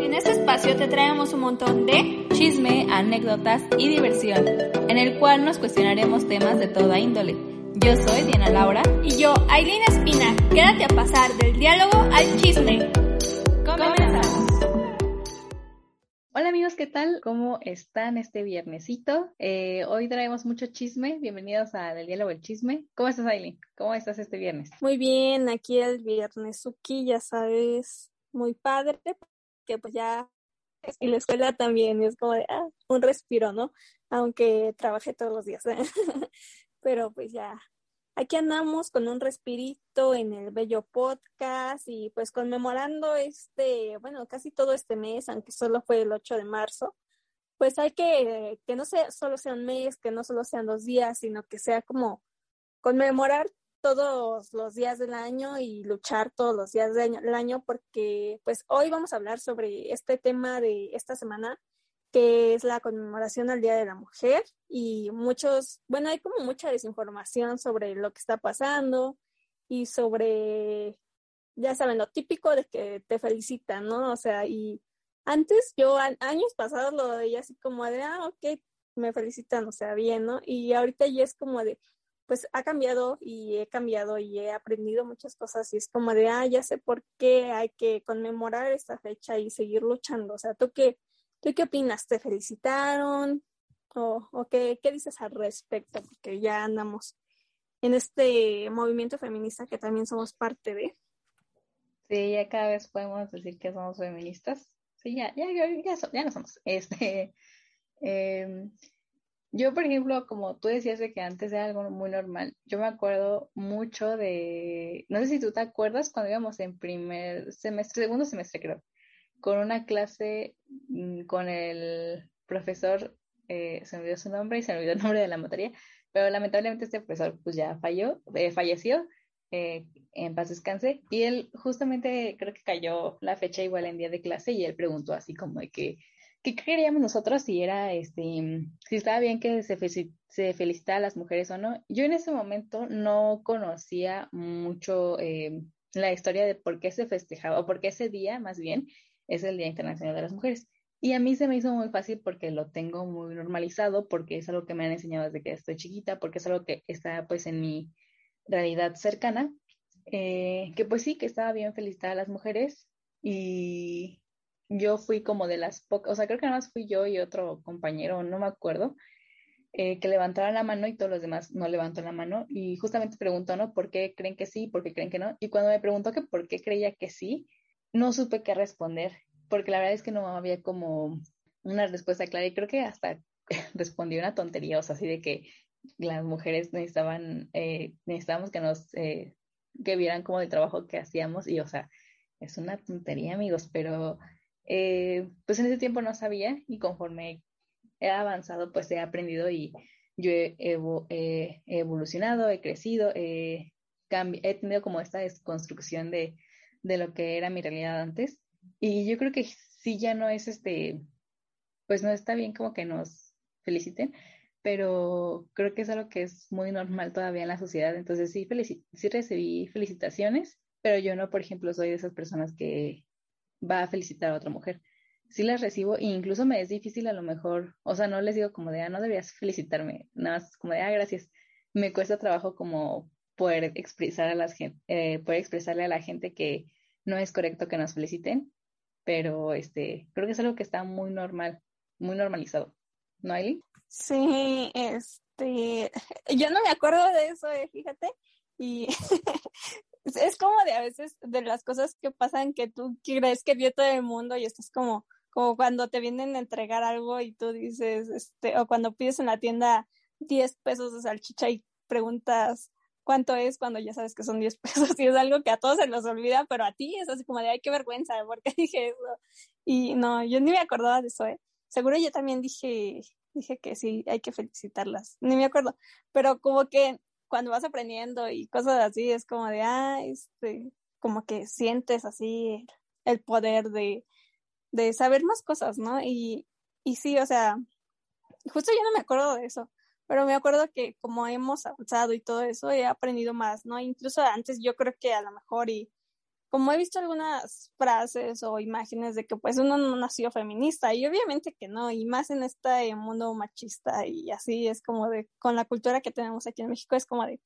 En este espacio te traemos un montón de chisme, anécdotas y diversión, en el cual nos cuestionaremos temas de toda índole. Yo soy Diana Laura y yo, Aileen Espina. Quédate a pasar del diálogo al chisme. Comenzamos. Hola amigos, ¿qué tal? ¿Cómo están este viernesito? Eh, hoy traemos mucho chisme. Bienvenidos a Del Diálogo al Chisme. ¿Cómo estás, Aileen? ¿Cómo estás este viernes? Muy bien, aquí el viernes, Suki, ya sabes, muy padre, que pues ya y la escuela también es como de ah, un respiro, ¿no? Aunque trabajé todos los días, pero pues ya aquí andamos con un respirito en el bello podcast y pues conmemorando este, bueno, casi todo este mes, aunque solo fue el 8 de marzo, pues hay que que no sea solo sea un mes, que no solo sean dos días, sino que sea como conmemorar todos los días del año y luchar todos los días del año porque pues hoy vamos a hablar sobre este tema de esta semana que es la conmemoración al Día de la Mujer y muchos, bueno, hay como mucha desinformación sobre lo que está pasando y sobre, ya saben, lo típico de que te felicitan, ¿no? O sea, y antes yo, años pasados lo veía así como de, ah, ok, me felicitan, o sea, bien, ¿no? Y ahorita ya es como de, pues ha cambiado y he cambiado y he aprendido muchas cosas y es como de, ah, ya sé por qué hay que conmemorar esta fecha y seguir luchando. O sea, ¿tú qué, tú qué opinas? ¿Te felicitaron? ¿O, o qué, qué dices al respecto? Porque ya andamos en este movimiento feminista que también somos parte de. Sí, ya cada vez podemos decir que somos feministas. Sí, ya, ya, ya, ya, no somos. Este, eh, yo, por ejemplo, como tú decías de que antes era algo muy normal, yo me acuerdo mucho de, no sé si tú te acuerdas cuando íbamos en primer semestre, segundo semestre creo, con una clase mm, con el profesor, eh, se me olvidó su nombre y se me olvidó el nombre de la materia, pero lamentablemente este profesor pues ya falló, eh, falleció, eh, en paz descanse, y él justamente creo que cayó la fecha igual en día de clase y él preguntó así como de que ¿qué queríamos nosotros si era, este, si estaba bien que se, se felicitara a las mujeres o no? Yo en ese momento no conocía mucho eh, la historia de por qué se festejaba, o por qué ese día, más bien, es el Día Internacional de las Mujeres. Y a mí se me hizo muy fácil porque lo tengo muy normalizado, porque es algo que me han enseñado desde que estoy chiquita, porque es algo que está pues en mi realidad cercana, eh, que pues sí, que estaba bien felicitar a las mujeres y, yo fui como de las pocas, o sea, creo que nada más fui yo y otro compañero, no me acuerdo, eh, que levantaron la mano y todos los demás no levantaron la mano. Y justamente preguntó, ¿no? ¿Por qué creen que sí? ¿Por qué creen que no? Y cuando me preguntó que por qué creía que sí, no supe qué responder, porque la verdad es que no había como una respuesta clara y creo que hasta respondí una tontería, o sea, así de que las mujeres necesitaban, eh, necesitábamos que nos, eh, que vieran como el trabajo que hacíamos y, o sea, es una tontería, amigos, pero eh, pues en ese tiempo no sabía y conforme he avanzado, pues he aprendido y yo he, evolucionado, he crecido, he tenido como esta desconstrucción de, de lo que era mi realidad antes. Y yo creo que sí ya no es este, pues no está bien como que nos feliciten, pero creo que es algo que es muy normal todavía en la sociedad. Entonces sí, sí recibí felicitaciones, pero yo no, por ejemplo, soy de esas personas que va a felicitar a otra mujer. Sí las recibo e incluso me es difícil a lo mejor, o sea, no les digo como de, ah, no deberías felicitarme, nada más como de, ah, gracias. Me cuesta trabajo como poder expresar a las eh, poder expresarle a la gente que no es correcto que nos feliciten, pero este, creo que es algo que está muy normal, muy normalizado. ¿No, Aileen? Sí, este, yo no me acuerdo de eso, eh, fíjate, y es como de a veces de las cosas que pasan que tú crees que vio todo el mundo y estás como, como cuando te vienen a entregar algo y tú dices, este, o cuando pides en la tienda 10 pesos de salchicha y preguntas cuánto es cuando ya sabes que son 10 pesos y es algo que a todos se los olvida, pero a ti es así como de, ay, qué vergüenza, ¿por qué dije eso? Y no, yo ni me acordaba de eso, ¿eh? Seguro yo también dije, dije que sí, hay que felicitarlas, ni me acuerdo, pero como que cuando vas aprendiendo y cosas así, es como de, ah, este, como que sientes así el poder de, de saber más cosas, ¿no? Y, y sí, o sea, justo yo no me acuerdo de eso, pero me acuerdo que como hemos avanzado y todo eso, he aprendido más, ¿no? Incluso antes yo creo que a lo mejor y como he visto algunas frases o imágenes de que pues uno no nació feminista y obviamente que no, y más en este mundo machista y así es como de, con la cultura que tenemos aquí en México es como de,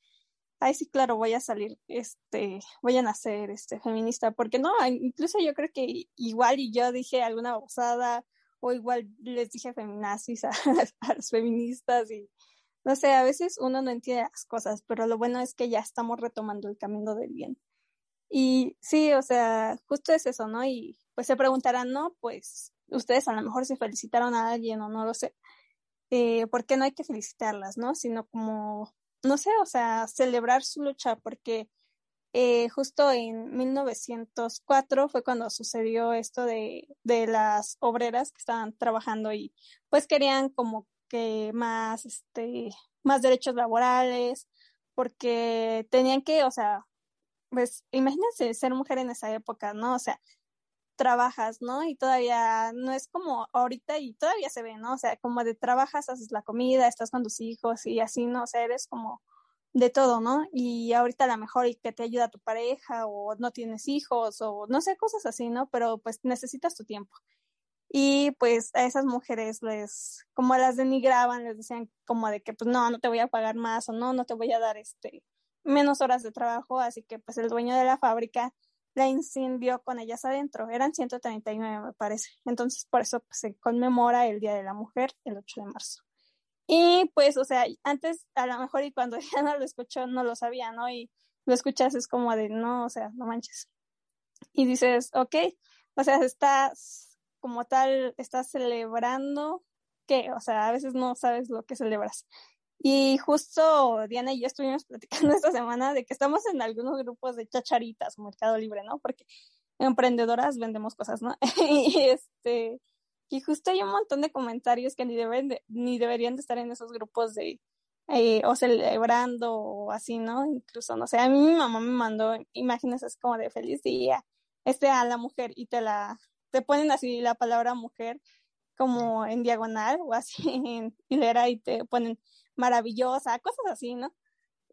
ay sí, claro, voy a salir, este, voy a nacer, este, feminista, porque no, incluso yo creo que igual y yo dije alguna babosada o igual les dije feminazis a, a los feministas y no sé, a veces uno no entiende las cosas, pero lo bueno es que ya estamos retomando el camino del bien. Y sí, o sea, justo es eso, ¿no? Y pues se preguntarán, ¿no? Pues ustedes a lo mejor se felicitaron a alguien o no lo sé. Eh, ¿Por qué no hay que felicitarlas, no? Sino como, no sé, o sea, celebrar su lucha, porque eh, justo en 1904 fue cuando sucedió esto de, de las obreras que estaban trabajando y pues querían como que más, este, más derechos laborales, porque tenían que, o sea, pues imagínense ser mujer en esa época, ¿no? O sea, trabajas, ¿no? Y todavía no es como ahorita y todavía se ve, ¿no? O sea, como de trabajas, haces la comida, estás con tus hijos y así, ¿no? O sea, eres como de todo, ¿no? Y ahorita a lo mejor y que te ayuda tu pareja o no tienes hijos o no sé, cosas así, ¿no? Pero pues necesitas tu tiempo. Y pues a esas mujeres les, como las denigraban, les decían como de que pues no, no te voy a pagar más o no, no te voy a dar este, menos horas de trabajo, así que pues el dueño de la fábrica la incendió con ellas adentro, eran 139 me parece, entonces por eso pues, se conmemora el Día de la Mujer el 8 de marzo. Y pues, o sea, antes a lo mejor y cuando ya no lo escuchó no lo sabía, ¿no? Y lo escuchas es como de, no, o sea, no manches. Y dices, ok, o sea, estás como tal, estás celebrando que, o sea, a veces no sabes lo que celebras. Y justo Diana y yo estuvimos platicando esta semana de que estamos en algunos grupos de chacharitas Mercado Libre, ¿no? Porque emprendedoras vendemos cosas, ¿no? y este y justo hay un montón de comentarios que ni deben ni deberían de estar en esos grupos de eh, o celebrando o así, ¿no? Incluso, no sé, a mí mi mamá me mandó imágenes así como de feliz día, este a la mujer y te la, te ponen así la palabra mujer como en diagonal o así en hilera y te ponen maravillosa, cosas así, ¿no?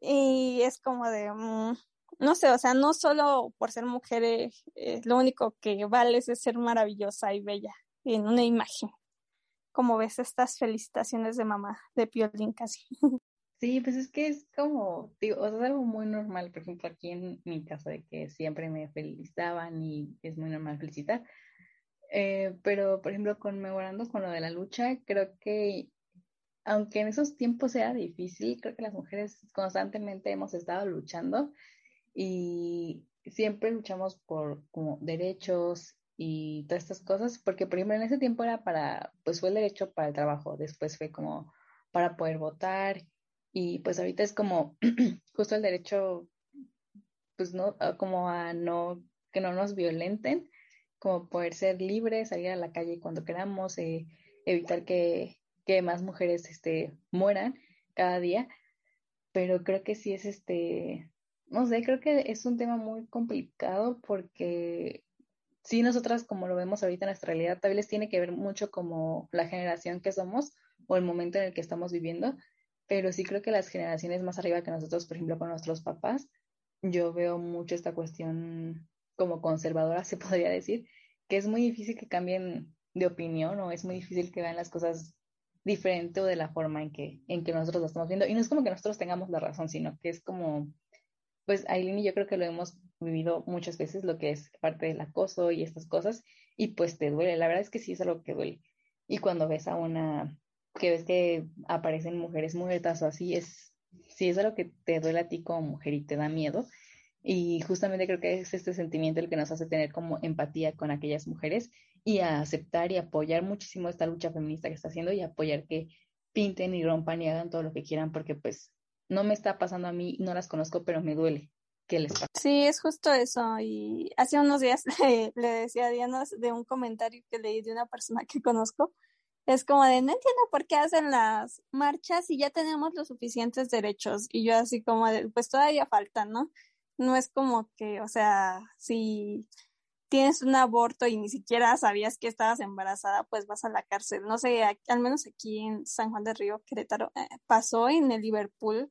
Y es como de, mm, no sé, o sea, no solo por ser mujer, eh, eh, lo único que vale es ser maravillosa y bella en una imagen. Como ves estas felicitaciones de mamá de Piolín casi. Sí, pues es que es como, digo, o sea, es algo muy normal, por ejemplo, aquí en mi casa de que siempre me felicitaban y es muy normal felicitar. Eh, pero, por ejemplo, conmemorando con lo de la lucha, creo que aunque en esos tiempos sea difícil, creo que las mujeres constantemente hemos estado luchando y siempre luchamos por como derechos y todas estas cosas, porque por ejemplo en ese tiempo era para, pues fue el derecho para el trabajo, después fue como para poder votar y pues ahorita es como justo el derecho, pues no, como a no, que no nos violenten, como poder ser libres, salir a la calle cuando queramos, eh, evitar que que más mujeres este, mueran cada día, pero creo que sí es este, no sé, creo que es un tema muy complicado porque sí nosotras como lo vemos ahorita en nuestra realidad, tal vez tiene que ver mucho como la generación que somos o el momento en el que estamos viviendo, pero sí creo que las generaciones más arriba que nosotros, por ejemplo, con nuestros papás, yo veo mucho esta cuestión como conservadora, se podría decir, que es muy difícil que cambien de opinión o es muy difícil que vean las cosas diferente o de la forma en que, en que nosotros lo estamos viendo. Y no es como que nosotros tengamos la razón, sino que es como, pues Aileen y yo creo que lo hemos vivido muchas veces, lo que es parte del acoso y estas cosas, y pues te duele. La verdad es que sí es algo que duele. Y cuando ves a una, que ves que aparecen mujeres muertas o así, es, sí es algo que te duele a ti como mujer y te da miedo. Y justamente creo que es este sentimiento el que nos hace tener como empatía con aquellas mujeres y a aceptar y apoyar muchísimo esta lucha feminista que está haciendo y apoyar que pinten y rompan y hagan todo lo que quieran porque pues no me está pasando a mí, no las conozco, pero me duele que les pase. Sí, es justo eso. Y hace unos días le, decía a Diana de un comentario que leí de una persona que conozco. Es como de, no entiendo por qué hacen las marchas y ya tenemos los suficientes derechos. Y yo así como de, pues todavía falta, ¿no? No es como que, o sea, si tienes un aborto y ni siquiera sabías que estabas embarazada, pues vas a la cárcel. No sé, al menos aquí en San Juan del Río, Querétaro, eh, pasó en el Liverpool.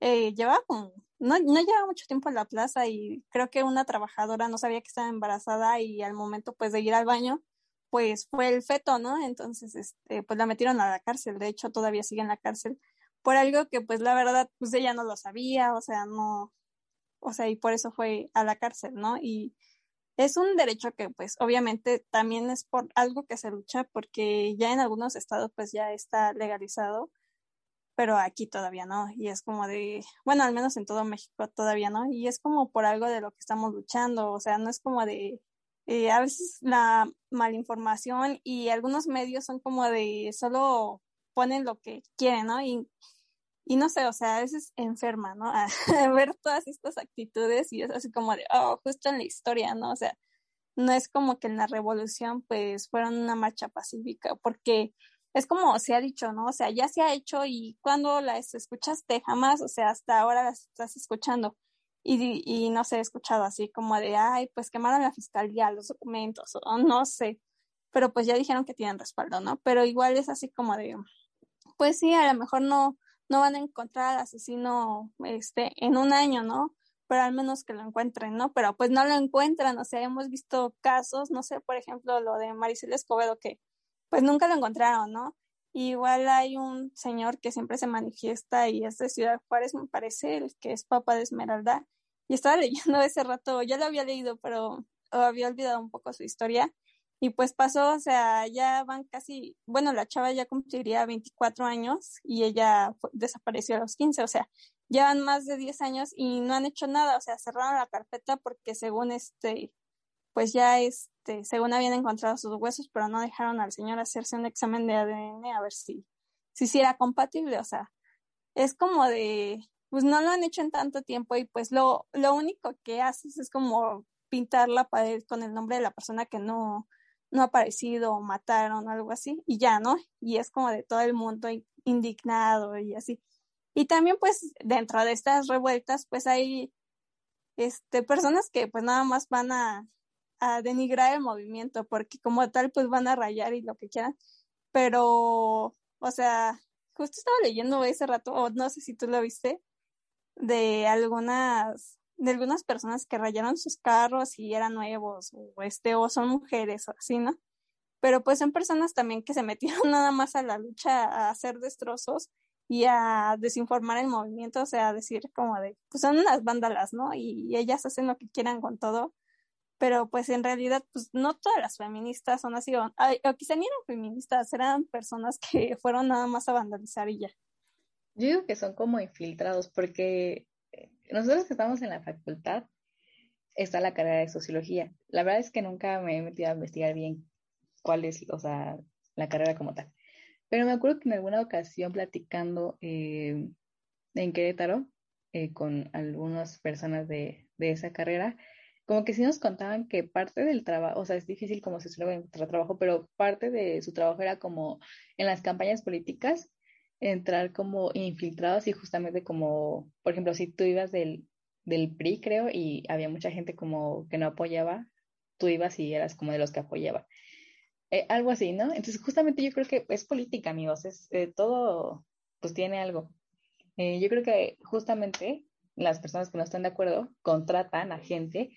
Eh, lleva como, no, no llevaba mucho tiempo en la plaza y creo que una trabajadora no sabía que estaba embarazada y al momento pues de ir al baño, pues fue el feto, ¿no? Entonces, este, pues la metieron a la cárcel, de hecho todavía sigue en la cárcel por algo que pues la verdad pues ella no lo sabía, o sea, no, o sea, y por eso fue a la cárcel, ¿no? Y es un derecho que pues obviamente también es por algo que se lucha porque ya en algunos estados pues ya está legalizado pero aquí todavía no. Y es como de, bueno, al menos en todo México todavía no. Y es como por algo de lo que estamos luchando. O sea, no es como de, eh, a veces la malinformación y algunos medios son como de solo ponen lo que quieren, ¿no? Y no sé, o sea, a veces enferma, ¿no? A, ver todas estas actitudes y es así como de, oh, justo en la historia, ¿no? O sea, no es como que en la revolución pues fueron una marcha pacífica, porque es como se ha dicho, ¿no? O sea, ya se ha hecho y cuando las escuchaste jamás, o sea, hasta ahora las estás escuchando. Y, y no se ha escuchado así como de, ay, pues quemaron la fiscalía, los documentos, o no sé. Pero pues ya dijeron que tienen respaldo, ¿no? Pero igual es así como de, pues sí, a lo mejor no, no van a encontrar al asesino este, en un año, ¿no? Pero al menos que lo encuentren, ¿no? Pero pues no lo encuentran, o sea, hemos visto casos, no sé, por ejemplo, lo de Maricel Escobedo, que pues nunca lo encontraron, ¿no? igual hay un señor que siempre se manifiesta y es de Ciudad Juárez, me parece, el que es Papa de Esmeralda. Y estaba leyendo ese rato, ya lo había leído, pero había olvidado un poco su historia. Y pues pasó, o sea, ya van casi, bueno, la chava ya cumpliría 24 años y ella desapareció a los 15, o sea, llevan más de 10 años y no han hecho nada, o sea, cerraron la carpeta porque según este, pues ya este, según habían encontrado sus huesos, pero no dejaron al señor hacerse un examen de ADN a ver si, si, era compatible, o sea, es como de, pues no lo han hecho en tanto tiempo y pues lo, lo único que haces es como pintar la pared con el nombre de la persona que no, no ha aparecido o mataron o algo así y ya, ¿no? Y es como de todo el mundo indignado y así. Y también pues dentro de estas revueltas pues hay este personas que pues nada más van a a denigrar el movimiento, porque como tal, pues van a rayar y lo que quieran. Pero, o sea, justo estaba leyendo ese rato, o no sé si tú lo viste, de algunas, de algunas personas que rayaron sus carros y eran nuevos, o este, o son mujeres, o así, ¿no? Pero pues son personas también que se metieron nada más a la lucha a hacer destrozos y a desinformar el movimiento, o sea, decir como de, pues son unas vándalas, ¿no? y ellas hacen lo que quieran con todo pero pues en realidad pues no todas las feministas son así, o, o quizá ni eran feministas, eran personas que fueron nada más a vandalizar y ya. Yo digo que son como infiltrados porque nosotros que estamos en la facultad está la carrera de sociología. La verdad es que nunca me he metido a investigar bien cuál es, o sea, la carrera como tal. Pero me acuerdo que en alguna ocasión platicando eh, en Querétaro eh, con algunas personas de, de esa carrera, como que sí nos contaban que parte del trabajo, o sea, es difícil como suele encontrar trabajo, pero parte de su trabajo era como en las campañas políticas entrar como infiltrados y justamente como, por ejemplo, si tú ibas del, del PRI, creo, y había mucha gente como que no apoyaba, tú ibas y eras como de los que apoyaba. Eh, algo así, ¿no? Entonces, justamente yo creo que es política, amigos, es eh, todo, pues tiene algo. Eh, yo creo que justamente las personas que no están de acuerdo contratan a gente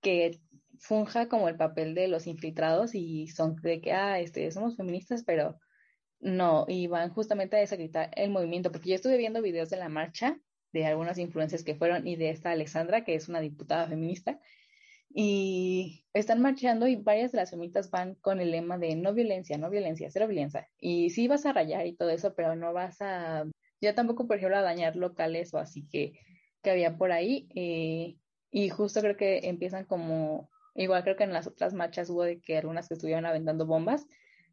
que funja como el papel de los infiltrados y son de que, ah, este, somos feministas, pero no, y van justamente a desacreditar el movimiento, porque yo estuve viendo videos de la marcha de algunas influencias que fueron y de esta Alexandra, que es una diputada feminista, y están marchando y varias de las feministas van con el lema de no violencia, no violencia, cero violencia. Y sí vas a rayar y todo eso, pero no vas a, ya tampoco, por ejemplo, a dañar locales o así que, que había por ahí. Eh, y justo creo que empiezan como, igual creo que en las otras marchas hubo de que algunas que estuvieron aventando bombas,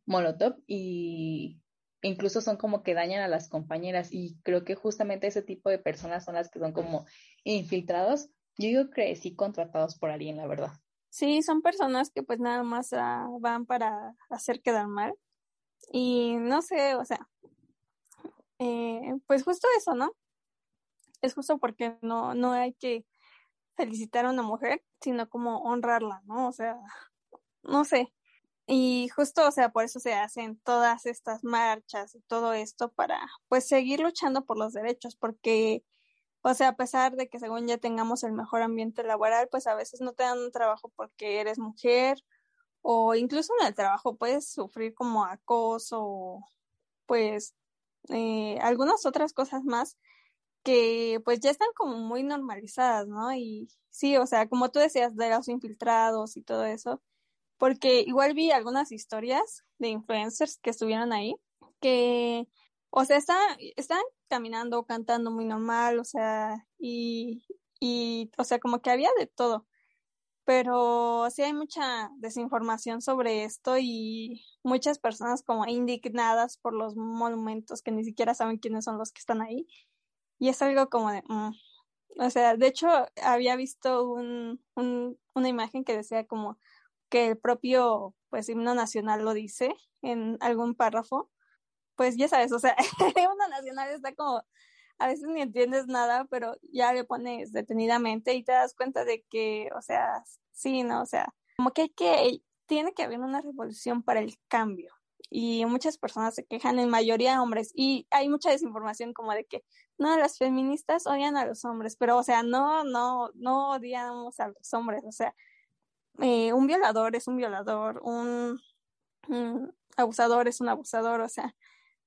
molotov, y incluso son como que dañan a las compañeras. Y creo que justamente ese tipo de personas son las que son como infiltrados. Yo digo que sí contratados por alguien, la verdad. Sí, son personas que pues nada más ah, van para hacer quedar mal. Y no sé, o sea, eh, pues justo eso, ¿no? Es justo porque no, no hay que felicitar a una mujer, sino como honrarla, ¿no? O sea, no sé. Y justo, o sea, por eso se hacen todas estas marchas y todo esto para, pues, seguir luchando por los derechos, porque, O sea, a pesar de que según ya tengamos el mejor ambiente laboral, pues a veces no te dan un trabajo porque eres mujer o incluso en el trabajo puedes sufrir como acoso, pues eh, algunas otras cosas más que pues ya están como muy normalizadas, ¿no? Y sí, o sea, como tú decías, de los infiltrados y todo eso, porque igual vi algunas historias de influencers que estuvieron ahí, que, o sea, están, están caminando, cantando muy normal, o sea, y, y, o sea, como que había de todo. Pero sí hay mucha desinformación sobre esto y muchas personas como indignadas por los monumentos que ni siquiera saben quiénes son los que están ahí. Y es algo como de, mm. o sea, de hecho había visto un, un, una imagen que decía como que el propio pues himno nacional lo dice en algún párrafo. Pues ya sabes, o sea, el himno nacional está como a veces ni entiendes nada, pero ya le pones detenidamente y te das cuenta de que, o sea, sí, ¿no? O sea, como que que, tiene que haber una revolución para el cambio. Y muchas personas se quejan, en mayoría hombres, y hay mucha desinformación como de que, no, las feministas odian a los hombres, pero, o sea, no, no, no odiamos a los hombres, o sea, eh, un violador es un violador, un, abusador es un abusador, o sea,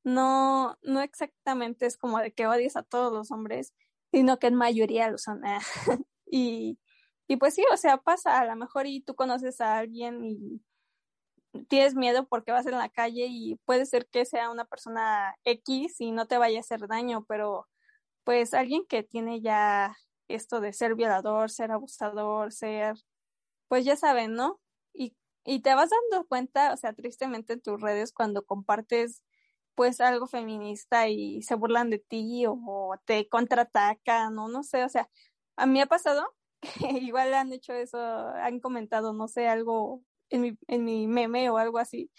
no, no exactamente es como de que odies a todos los hombres, sino que en mayoría lo son. ¿eh? y, y pues sí, o sea, pasa a lo mejor y tú conoces a alguien y tienes miedo porque vas en la calle y puede ser que sea una persona X y no te vaya a hacer daño, pero pues alguien que tiene ya esto de ser violador, ser abusador, ser, pues ya saben, ¿no? Y, y te vas dando cuenta, o sea, tristemente en tus redes cuando compartes pues algo feminista y se burlan de ti o, te contraatacan o no sé, o sea, a mí ha pasado que igual han hecho eso, han comentado, no sé, algo en mi, en mi meme o algo así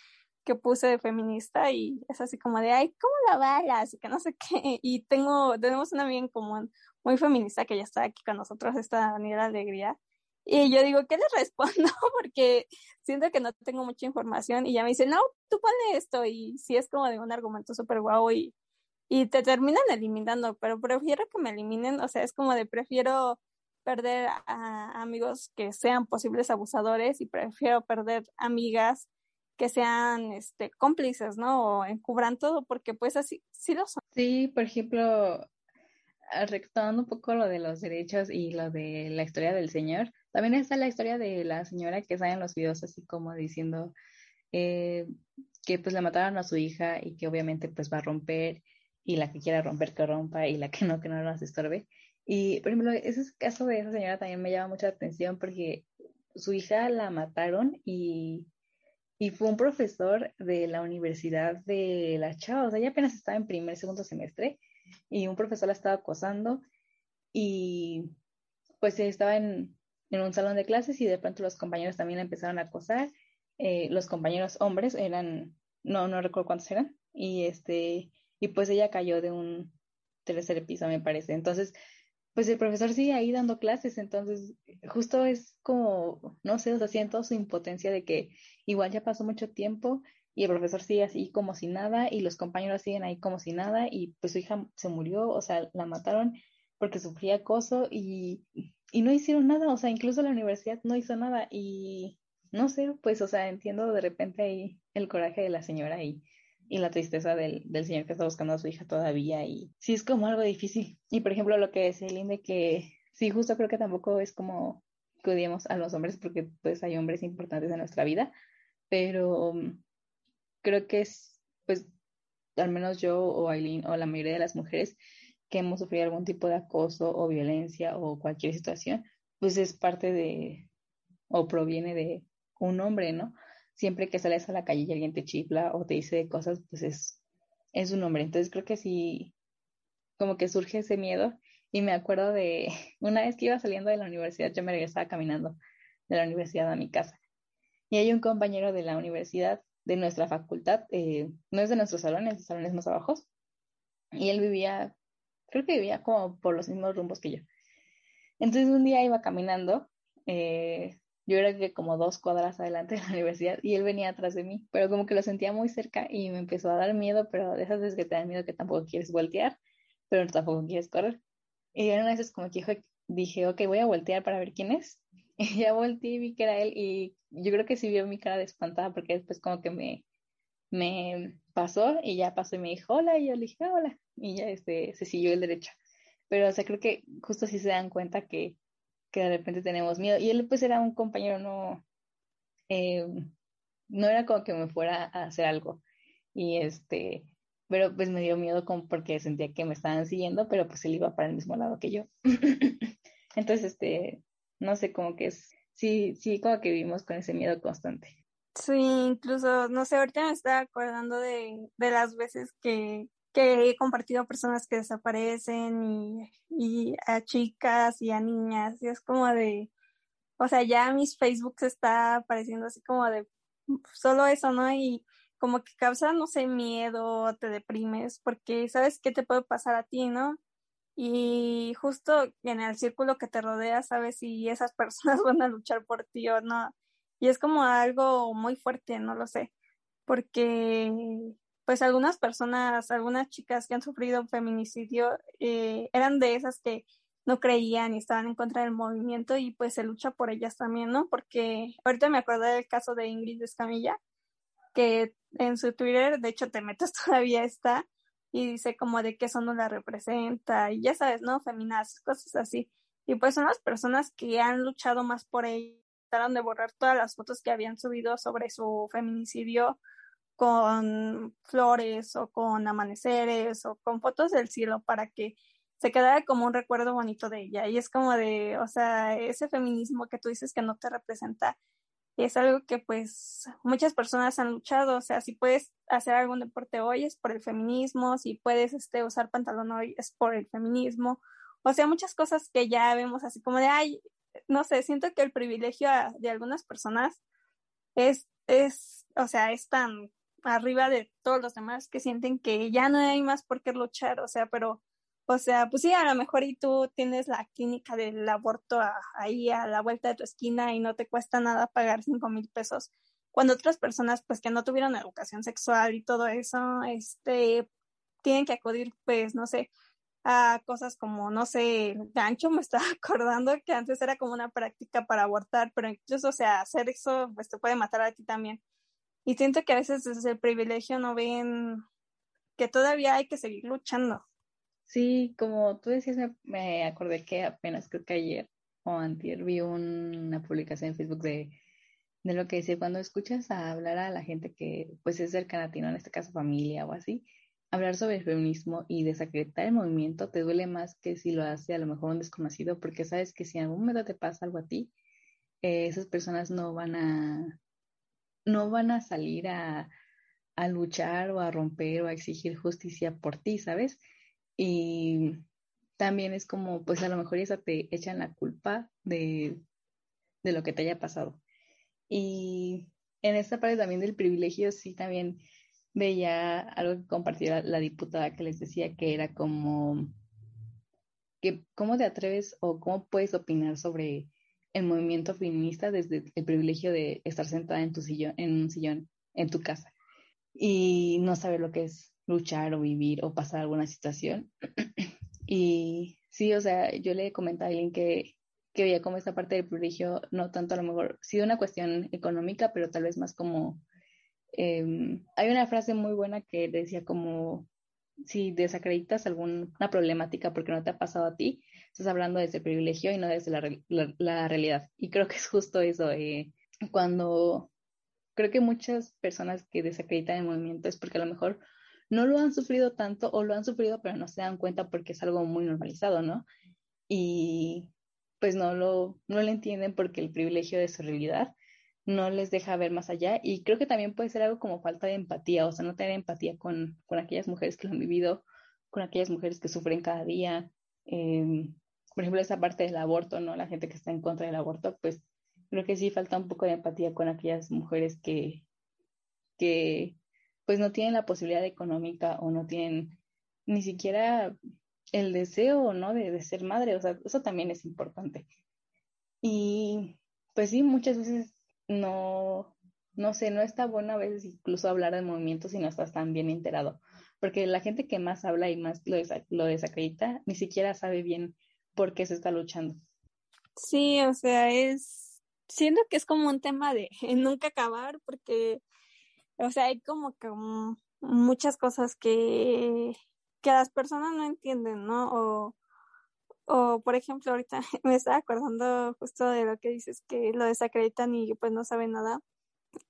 que puse de feminista y es así como de, ay, ¿cómo la balas? Y que no sé qué. Y tengo, tenemos una amiga en común muy feminista que ya está aquí con nosotros, esta Daniela Alegría. Y yo digo, ¿qué le respondo? Porque siento que no tengo mucha información y ya me dice, no, tú ponle esto y si es como de un argumento súper guau y, y te terminan eliminando, pero prefiero que me eliminen, o sea, es como de prefiero perder a amigos que sean posibles abusadores y prefiero perder amigas que sean este cómplices, ¿no? O encubran todo porque pues así sí lo son. Sí, por ejemplo, retomando un poco lo de los derechos y lo de la historia del señor, también está la historia de la señora que sale en los videos así como diciendo eh, que pues le mataron a su hija y que obviamente pues va a romper y la que quiera romper que rompa y la que no que no las estorbe. Y por ejemplo, ese caso de esa señora también me llama mucha atención porque su hija la mataron y, y fue un profesor de la universidad de la chava, o sea, ella apenas estaba en primer, segundo semestre y un profesor la estaba acosando y pues estaba en, en un salón de clases y de pronto los compañeros también la empezaron a acosar. Eh, los compañeros hombres eran, no, no recuerdo cuántos eran, y este, y pues ella cayó de un tercer piso, me parece. Entonces, pues el profesor sigue ahí dando clases, entonces justo es como, no sé, o sea, siento su impotencia de que igual ya pasó mucho tiempo y el profesor sigue así como si nada y los compañeros siguen ahí como si nada y pues su hija se murió, o sea, la mataron porque sufría acoso y, y no hicieron nada, o sea, incluso la universidad no hizo nada y no sé, pues, o sea, entiendo de repente ahí el coraje de la señora y, y la tristeza del, del señor que está buscando a su hija todavía y sí es como algo difícil. Y por ejemplo, lo que decía Linde, que sí, justo creo que tampoco es como que odiemos a los hombres porque pues hay hombres importantes en nuestra vida, pero creo que es, pues, al menos yo o Aileen o la mayoría de las mujeres que hemos sufrido algún tipo de acoso o violencia o cualquier situación, pues es parte de o proviene de un hombre, ¿no? Siempre que sales a la calle y alguien te chifla o te dice cosas, pues es, es un hombre. Entonces creo que sí, como que surge ese miedo. Y me acuerdo de una vez que iba saliendo de la universidad, yo me regresaba caminando de la universidad a mi casa. Y hay un compañero de la universidad, de nuestra facultad, eh, no es de nuestros salones, de salones más abajo. Y él vivía creo que vivía como por los mismos rumbos que yo. Entonces un día iba caminando, eh, yo era que como dos cuadras adelante de la universidad y él venía atrás de mí, pero como que lo sentía muy cerca y me empezó a dar miedo, pero de esas veces que te dan miedo que tampoco quieres voltear, pero tampoco quieres correr. Y una vez como que dije, ok, voy a voltear para ver quién es. Y ya volteé y vi que era él y yo creo que sí vio mi cara de espantada porque después como que me, me pasó y ya pasó y me dijo hola y yo le dije hola y ya este, se siguió el derecho. Pero o sea, creo que justo así se dan cuenta que, que de repente tenemos miedo. Y él pues era un compañero, no, eh, no era como que me fuera a hacer algo. Y este, pero pues me dio miedo como porque sentía que me estaban siguiendo, pero pues él iba para el mismo lado que yo. Entonces, este, no sé, como que es, sí, sí, como que vivimos con ese miedo constante. Sí, incluso, no sé, ahorita me estaba acordando de, de las veces que, que he compartido personas que desaparecen y, y a chicas y a niñas, y es como de, o sea, ya mis Facebook está apareciendo así como de solo eso, ¿no? Y como que causa, no sé, miedo, te deprimes, porque sabes qué te puede pasar a ti, ¿no? Y justo en el círculo que te rodea, sabes si esas personas van a luchar por ti o no. Y es como algo muy fuerte, no lo sé, porque pues algunas personas, algunas chicas que han sufrido feminicidio eh, eran de esas que no creían y estaban en contra del movimiento y pues se lucha por ellas también, ¿no? Porque ahorita me acordé del caso de Ingrid Escamilla, que en su Twitter, de hecho te metes todavía está, y dice como de que eso no la representa, y ya sabes, ¿no? Feminazis, cosas así. Y pues son las personas que han luchado más por ella, trataron de borrar todas las fotos que habían subido sobre su feminicidio con flores o con amaneceres o con fotos del cielo para que se quedara como un recuerdo bonito de ella. Y es como de, o sea, ese feminismo que tú dices que no te representa, es algo que pues muchas personas han luchado, o sea, si puedes hacer algún deporte hoy es por el feminismo, si puedes este, usar pantalón hoy es por el feminismo, o sea, muchas cosas que ya vemos así como de, ay, no sé, siento que el privilegio de algunas personas es, es, o sea, es tan arriba de todos los demás que sienten que ya no hay más por qué luchar, o sea, pero o sea, pues sí, a lo mejor y tú tienes la clínica del aborto ahí a la vuelta de tu esquina y no te cuesta nada pagar cinco mil pesos. Cuando otras personas, pues que no tuvieron educación sexual y todo eso, este, tienen que acudir, pues, no sé, a cosas como, no sé, gancho, me estaba acordando que antes era como una práctica para abortar, pero incluso, o sea, hacer eso, pues te puede matar a ti también. Y siento que a veces desde el privilegio no ven que todavía hay que seguir luchando. Sí, como tú decías, me, acordé que apenas creo que ayer o antier vi una publicación en Facebook de, de lo que decía cuando escuchas a hablar a la gente que pues es cercana a ti, ¿no? En este caso familia o así, hablar sobre el feminismo y desacreditar el movimiento te duele más que si lo hace a lo mejor un desconocido, porque sabes que si en algún momento te pasa algo a ti, eh, esas personas no van a, no van a salir a, a luchar o a romper o a exigir justicia por ti, ¿sabes? Y también es como, pues a lo mejor esa te echan la culpa de, de lo que te haya pasado. Y en esta parte también del privilegio, sí, también veía algo que compartió la, diputada que les decía que era como, que cómo te atreves o cómo puedes opinar sobre el movimiento feminista desde el privilegio de estar sentada en tu sillón, en un sillón en tu casa y no saber lo que es luchar o vivir o pasar alguna situación. y sí, o sea, yo le comentaba a alguien que, que veía como esta parte del privilegio, no tanto a lo mejor, sí una cuestión económica, pero tal vez más como, em, hay una frase muy buena que decía como, si desacreditas alguna problemática porque no te ha pasado a ti, estás hablando desde el privilegio y no desde la, la, realidad. Y creo que es justo eso, eh, cuando creo que muchas personas que desacreditan el movimiento es porque a lo mejor no lo han sufrido tanto o lo han sufrido pero no se dan cuenta porque es algo muy normalizado, ¿no? Y pues no lo, no lo entienden porque el privilegio de su realidad no les deja ver más allá y creo que también puede ser algo como falta de empatía, o sea, no tener empatía con, con aquellas mujeres que lo han vivido, con aquellas mujeres que sufren cada día. Em, por ejemplo, esa parte del aborto, ¿no? La gente que está en contra del aborto, pues creo que sí falta un poco de empatía con aquellas mujeres que, que pues no tienen la posibilidad económica o no tienen ni siquiera el deseo, ¿no? De, de ser madre, o sea, eso también es importante. Y pues sí, muchas veces no, no sé, no está bueno a veces incluso hablar de movimientos si no estás tan bien enterado, porque la gente que más habla y más lo, lo desacredita ni siquiera sabe bien por qué se está luchando. Sí, o sea, es, siento que es como un tema de nunca acabar, porque, o sea, hay como que muchas cosas que, que las personas no entienden, ¿no? O, o, por ejemplo, ahorita me estaba acordando justo de lo que dices, que lo desacreditan y pues no saben nada,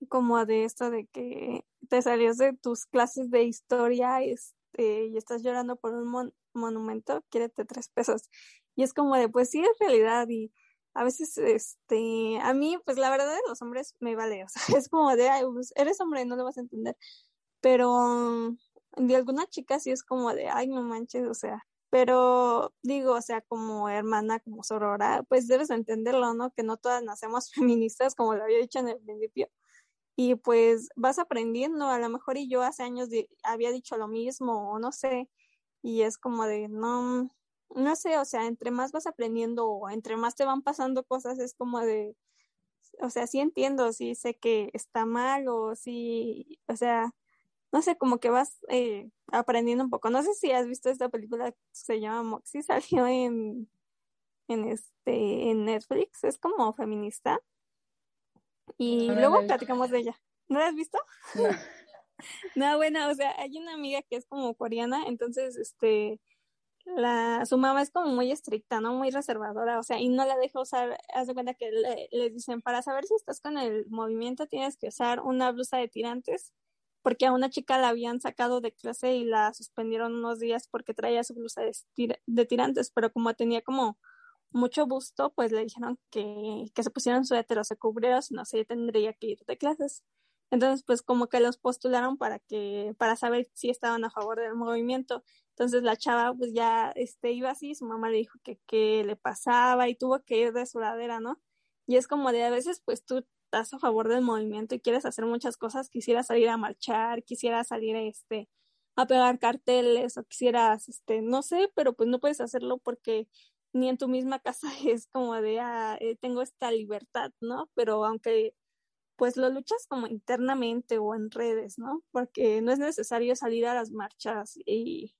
como de esto de que te salías de tus clases de historia este, y estás llorando por un monumento, quiérete tres pesos. Y es como de, pues sí, es realidad y a veces, este, a mí, pues la verdad de los hombres me vale, o sea, es como de, ay, pues, eres hombre, no lo vas a entender. Pero de alguna chica sí es como de, ay, no manches, o sea, pero digo, o sea, como hermana, como sorora, pues debes entenderlo, ¿no? Que no todas nacemos feministas, como lo había dicho en el principio. Y pues vas aprendiendo, a lo mejor y yo hace años había dicho lo mismo, o no sé, y es como de, no, no sé, o sea, entre más vas aprendiendo o entre más te van pasando cosas, es como de, o sea, sí entiendo, sí sé que está mal o sí, o sea, no sé, como que vas eh, aprendiendo un poco. No sé si has visto esta película que se llama Moxie, salió en, en este, en Netflix, es como feminista. Y luego platicamos de ella. ¿No la has visto? No. no, bueno, o sea, hay una amiga que es como coreana, entonces, este, la, su mamá es como muy estricta, ¿no? Muy reservadora, o sea, y no la deja usar, haz de cuenta que le, les dicen, para saber si estás con el movimiento tienes que usar una blusa de tirantes, porque a una chica la habían sacado de clase y la suspendieron unos días porque traía su blusa de, tirantes, pero como tenía como mucho busto, pues le dijeron que, que se pusieran suéter o se cubriera, si no se tendría que ir de clases. Entonces, pues como que los postularon para que, para saber si estaban a favor del movimiento. Entonces la chava pues ya este, iba así, su mamá le dijo que qué le pasaba y tuvo que ir de su ladera, ¿no? Y es como de a veces pues tú estás a favor del movimiento y quieres hacer muchas cosas, quisieras salir a marchar, quisieras salir este a pegar carteles o quisieras este no sé, pero pues no puedes hacerlo porque ni en tu misma casa es como de ah, eh, tengo esta libertad, ¿no? Pero aunque pues lo luchas como internamente o en redes, ¿no? Porque no es necesario salir a las marchas y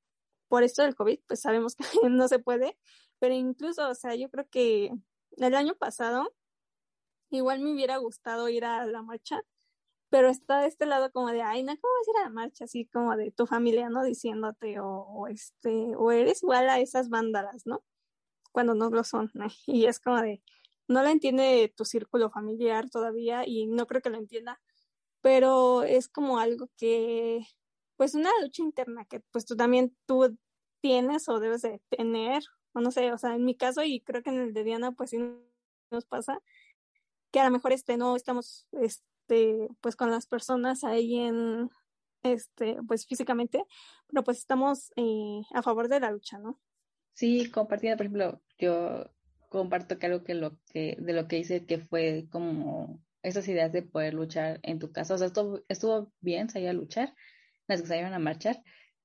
por esto del COVID, pues sabemos que no se puede, pero incluso, o sea, yo creo que el año pasado igual me hubiera gustado ir a la marcha, pero está de este lado como de, ay, no, ¿cómo vas a ir a la marcha? Así como de tu familia, ¿no? Diciéndote, o, este, o eres igual a esas vándalas, ¿no? Cuando no lo son, ¿no? Y es como de, no la entiende tu círculo familiar todavía y no creo que lo entienda, pero es como algo que pues una lucha interna que pues tú también tú tienes o debes de tener, o no sé, o sea, en mi caso y creo que en el de Diana pues sí nos pasa, que a lo mejor este no estamos este pues con las personas ahí en este pues físicamente, pero pues estamos eh, a favor de la lucha, ¿no? Sí, compartida, por ejemplo, yo comparto que algo que lo que de lo que hice que fue como esas ideas de poder luchar en tu casa, o sea, estuvo, estuvo bien salir a luchar, las que salieron a marchar,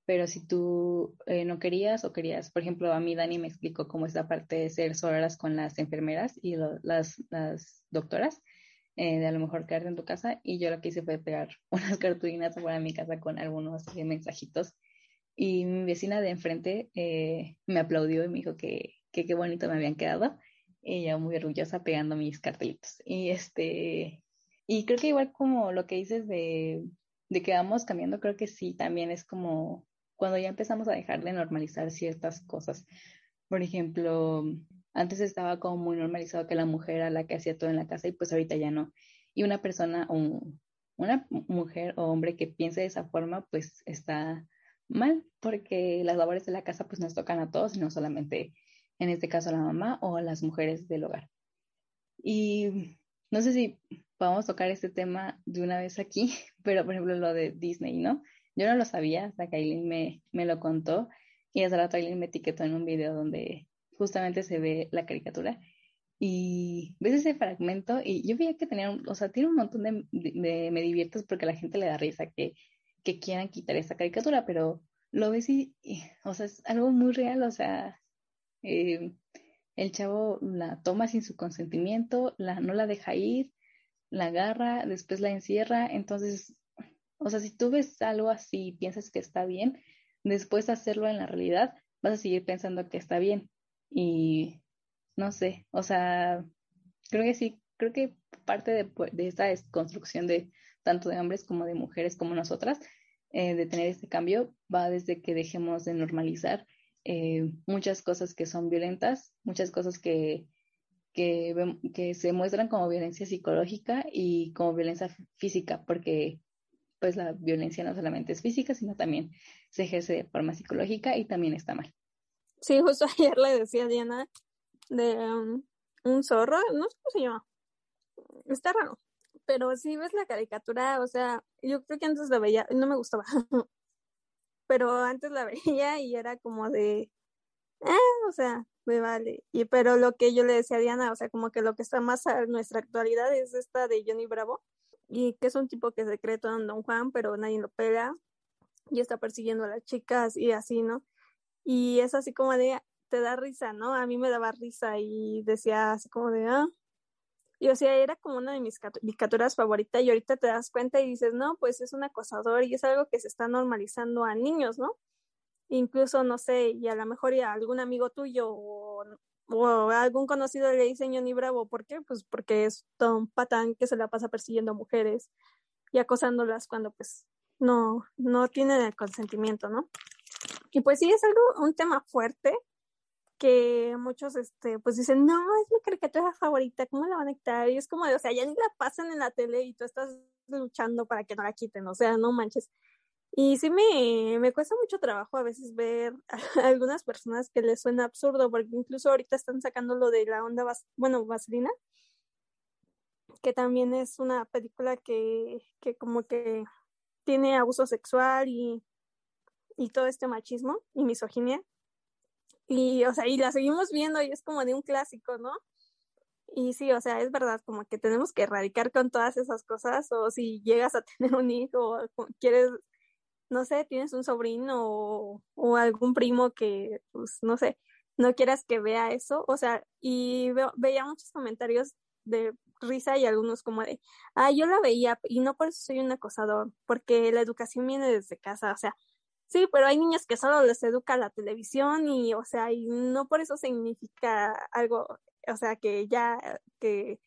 pero si tú eh, no querías o querías, por ejemplo, a mí Dani me explicó cómo es la parte de ser sororas con las enfermeras y las, las doctoras, eh, de a lo mejor quedarte en tu casa, y yo lo que hice fue pegar unas cartulinas fuera de mi casa con algunos eh, mensajitos, y mi vecina de enfrente me aplaudió y me dijo que qué bonito me habían quedado, y ella muy orgullosa pegando mis cartelitos, y este, y creo que igual como lo que dices de de que vamos cambiando, creo que sí, también es como cuando ya empezamos a dejar de normalizar ciertas cosas. Por ejemplo, antes estaba como muy normalizado que la mujer era la que hacía todo en la casa y pues ahorita ya no. Y una persona, una mujer o hombre que piense de esa forma, pues está mal, porque las labores de la casa pues nos tocan a todos y no solamente en este caso a la mamá o a las mujeres del hogar. Y no sé si podemos tocar este tema de una vez aquí, pero por ejemplo lo de Disney, ¿no? Yo no lo sabía hasta que Aileen me, me lo contó y hasta rato Aileen me etiquetó en un video donde justamente se ve la caricatura y ves ese fragmento y yo veía que tenía, o sea, tiene un montón de, me diviertes porque a la gente le da risa que, que quieran quitar esta caricatura, pero lo ves y, o sea, es algo muy real, o sea, eh, el chavo la toma sin su consentimiento, la, no la deja ir, la agarra, después la encierra, entonces, o sea, si tú ves algo así y piensas que está bien, después de hacerlo en la realidad, vas a seguir pensando que está bien. Y no sé, o sea, creo que sí, creo que parte de, de esta construcción de tanto de hombres como de mujeres como nosotras, eh, de tener este cambio, va desde que dejemos de normalizar eh, muchas cosas que son violentas, muchas cosas que, que, se muestran como violencia psicológica y como violencia física, porque pues la violencia no solamente es física, sino también se ejerce de forma psicológica y también está mal. Sí, justo ayer le decía a Diana de um, un zorro, no sé cómo se llama, está raro, pero si ves la caricatura, o sea, yo creo que antes la veía, no me gustaba, pero antes la veía y era como de, eh, o sea, me vale. Y pero lo que yo le decía a Diana, o sea, como que lo que está más a nuestra actualidad es esta de Johnny Bravo, y que es un tipo que se cree todo en Don Juan, pero nadie lo pega y está persiguiendo a las chicas y así, ¿no? Y es así como de, te da risa, ¿no? A mí me daba risa y decía así como de, ah, y o sea, era como una de mis caricaturas favoritas y ahorita te das cuenta y dices, no, pues es un acosador y es algo que se está normalizando a niños, ¿no? Incluso, no sé, y a lo mejor a algún amigo tuyo o, o algún conocido le dice Johnny Bravo, ¿por qué? Pues porque es todo un patán que se la pasa persiguiendo a mujeres y acosándolas cuando pues no, no tienen el consentimiento, ¿no? Y pues sí, es algo, un tema fuerte, que muchos, este, pues dicen, no, es mi caricatura favorita, ¿cómo la van a quitar? Y es como de, o sea, ya ni la pasan en la tele y tú estás luchando para que no la quiten, o sea, no manches. Y sí me, me cuesta mucho trabajo a veces ver a algunas personas que les suena absurdo, porque incluso ahorita están sacando lo de la onda, bueno, vaselina, que también es una película que, que como que tiene abuso sexual y, y todo este machismo y misoginia. Y, o sea, y la seguimos viendo y es como de un clásico, ¿no? Y sí, o sea, es verdad, como que tenemos que erradicar con todas esas cosas, o si llegas a tener un hijo, o quieres, no sé, tienes un sobrino o, algún primo que, pues, no sé, no quieras que vea eso, o sea, y veía muchos comentarios de risa y algunos como de, ah, yo la veía y no por eso soy un acosador, porque la educación viene desde casa, o sea, Sí, pero hay niños que solo les educa la televisión y, o sea, y no por eso significa algo, o sea, que ya, que,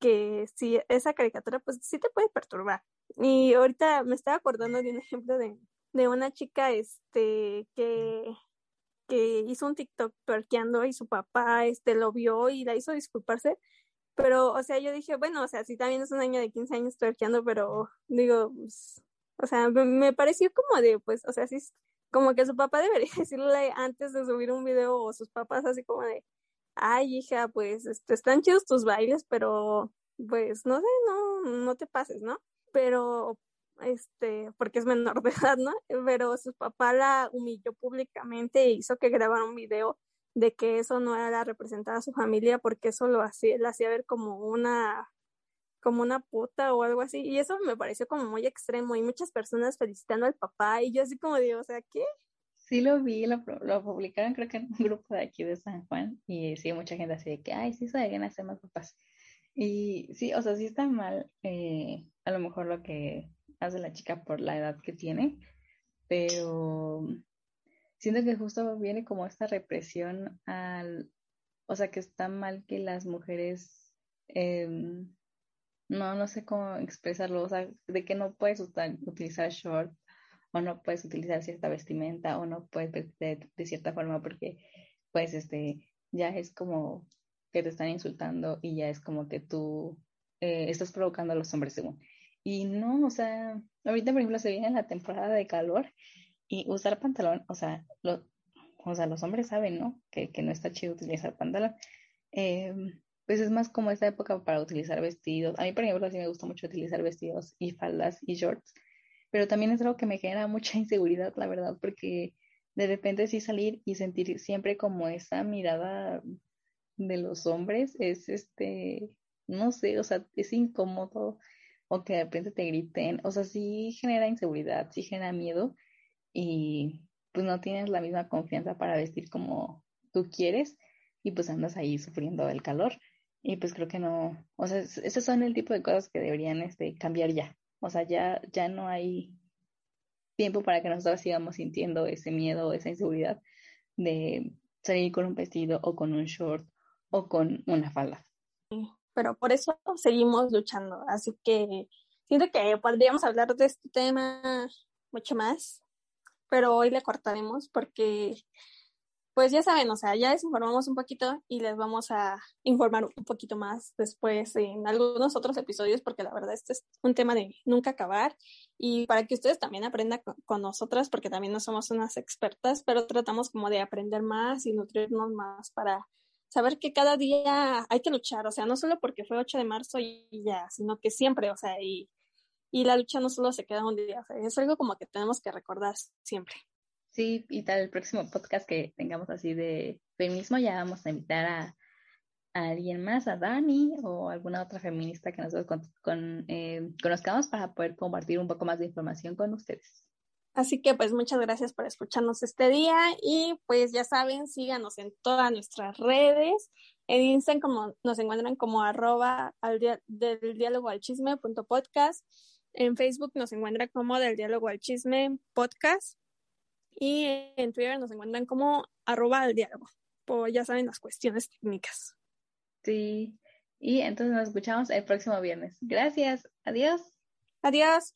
que si esa caricatura, pues sí te puede perturbar. Y ahorita me estaba acordando de un ejemplo de, de una chica, este, que, que hizo un TikTok twerkeando y su papá, este, lo vio y la hizo disculparse. Pero, o sea, yo dije, bueno, o sea, si también es un niño de 15 años twerkeando, pero digo, pues, o sea, me pareció como de, pues, o sea, sí, como que su papá debería decirle antes de subir un video o sus papás así como de, ay, hija, pues, este, están chidos tus bailes, pero, pues, no sé, no, no te pases, ¿no? Pero, este, porque es menor de edad, ¿no? Pero su papá la humilló públicamente e hizo que grabara un video de que eso no era representar a su familia porque eso lo hacía, la hacía ver como una como una puta o algo así. Y eso me pareció como muy extremo y muchas personas felicitando al papá y yo así como digo, o sea, ¿qué? Sí lo vi, lo, lo publicaron creo que en un grupo de aquí de San Juan y sí, mucha gente así de que, ay, sí se deben hacer más papás. Y sí, o sea, sí está mal eh, a lo mejor lo que hace la chica por la edad que tiene, pero siento que justo viene como esta represión al, o sea, que está mal que las mujeres eh, no, no sé cómo expresarlo, o sea, de que no puedes utilizar short o no puedes utilizar cierta vestimenta o no puedes de, cierta forma porque pues este ya es como que te están insultando y ya es como que tú eh, estás provocando a los hombres según. Y no, o sea, ahorita por ejemplo se viene la temporada de calor y usar pantalón, o sea, lo, los hombres saben, ¿no? Que, no está chido utilizar pantalón. Eh, pues es más como esta época para utilizar vestidos. A mí, por ejemplo, sí me gusta mucho utilizar vestidos y faldas y shorts, pero también es algo que me genera mucha inseguridad, la verdad, porque de repente sí salir y sentir siempre como esa mirada de los hombres es este, no sé, o sea, es incómodo o que de repente te griten, o sea, sí genera inseguridad, sí genera miedo y pues no tienes la misma confianza para vestir como tú quieres y pues andas ahí sufriendo del calor. Y pues creo que no, o sea, esos son el tipo de cosas que deberían este, cambiar ya. O sea, ya, ya no hay, tiempo para que nosotros sigamos sintiendo ese miedo, esa inseguridad de salir con un vestido o con un short o con una falda. Pero por eso seguimos luchando. Así que siento que podríamos hablar de este tema mucho más, pero hoy le cortaremos porque pues ya saben, o sea, ya les informamos un poquito y les vamos a informar un poquito más después en algunos otros episodios, porque la verdad este es un tema de nunca acabar y para que ustedes también aprendan con, nosotras, porque también no somos unas expertas, pero tratamos como de aprender más y nutrirnos más para saber que cada día hay que luchar, o sea, no solo porque fue 8 de marzo y ya, sino que siempre, o sea, y, y la lucha no solo se queda un día, o sea, es algo como que tenemos que recordar siempre. Sí, y tal, el próximo podcast que tengamos así de feminismo ya vamos a invitar a, alguien más, a Dani o alguna otra feminista que nosotros con, eh, conozcamos para poder compartir un poco más de información con ustedes. Así que pues muchas gracias por escucharnos este día y pues ya saben, síganos en todas nuestras redes. En Instagram nos encuentran como arroba al diálogo al chisme punto podcast. En Facebook nos encuentran como del diálogo al chisme podcast. Y en Twitter nos encuentran como arroba al diálogo, pues ya saben las cuestiones técnicas. Sí, y entonces nos escuchamos el próximo viernes. Gracias, adiós. Adiós.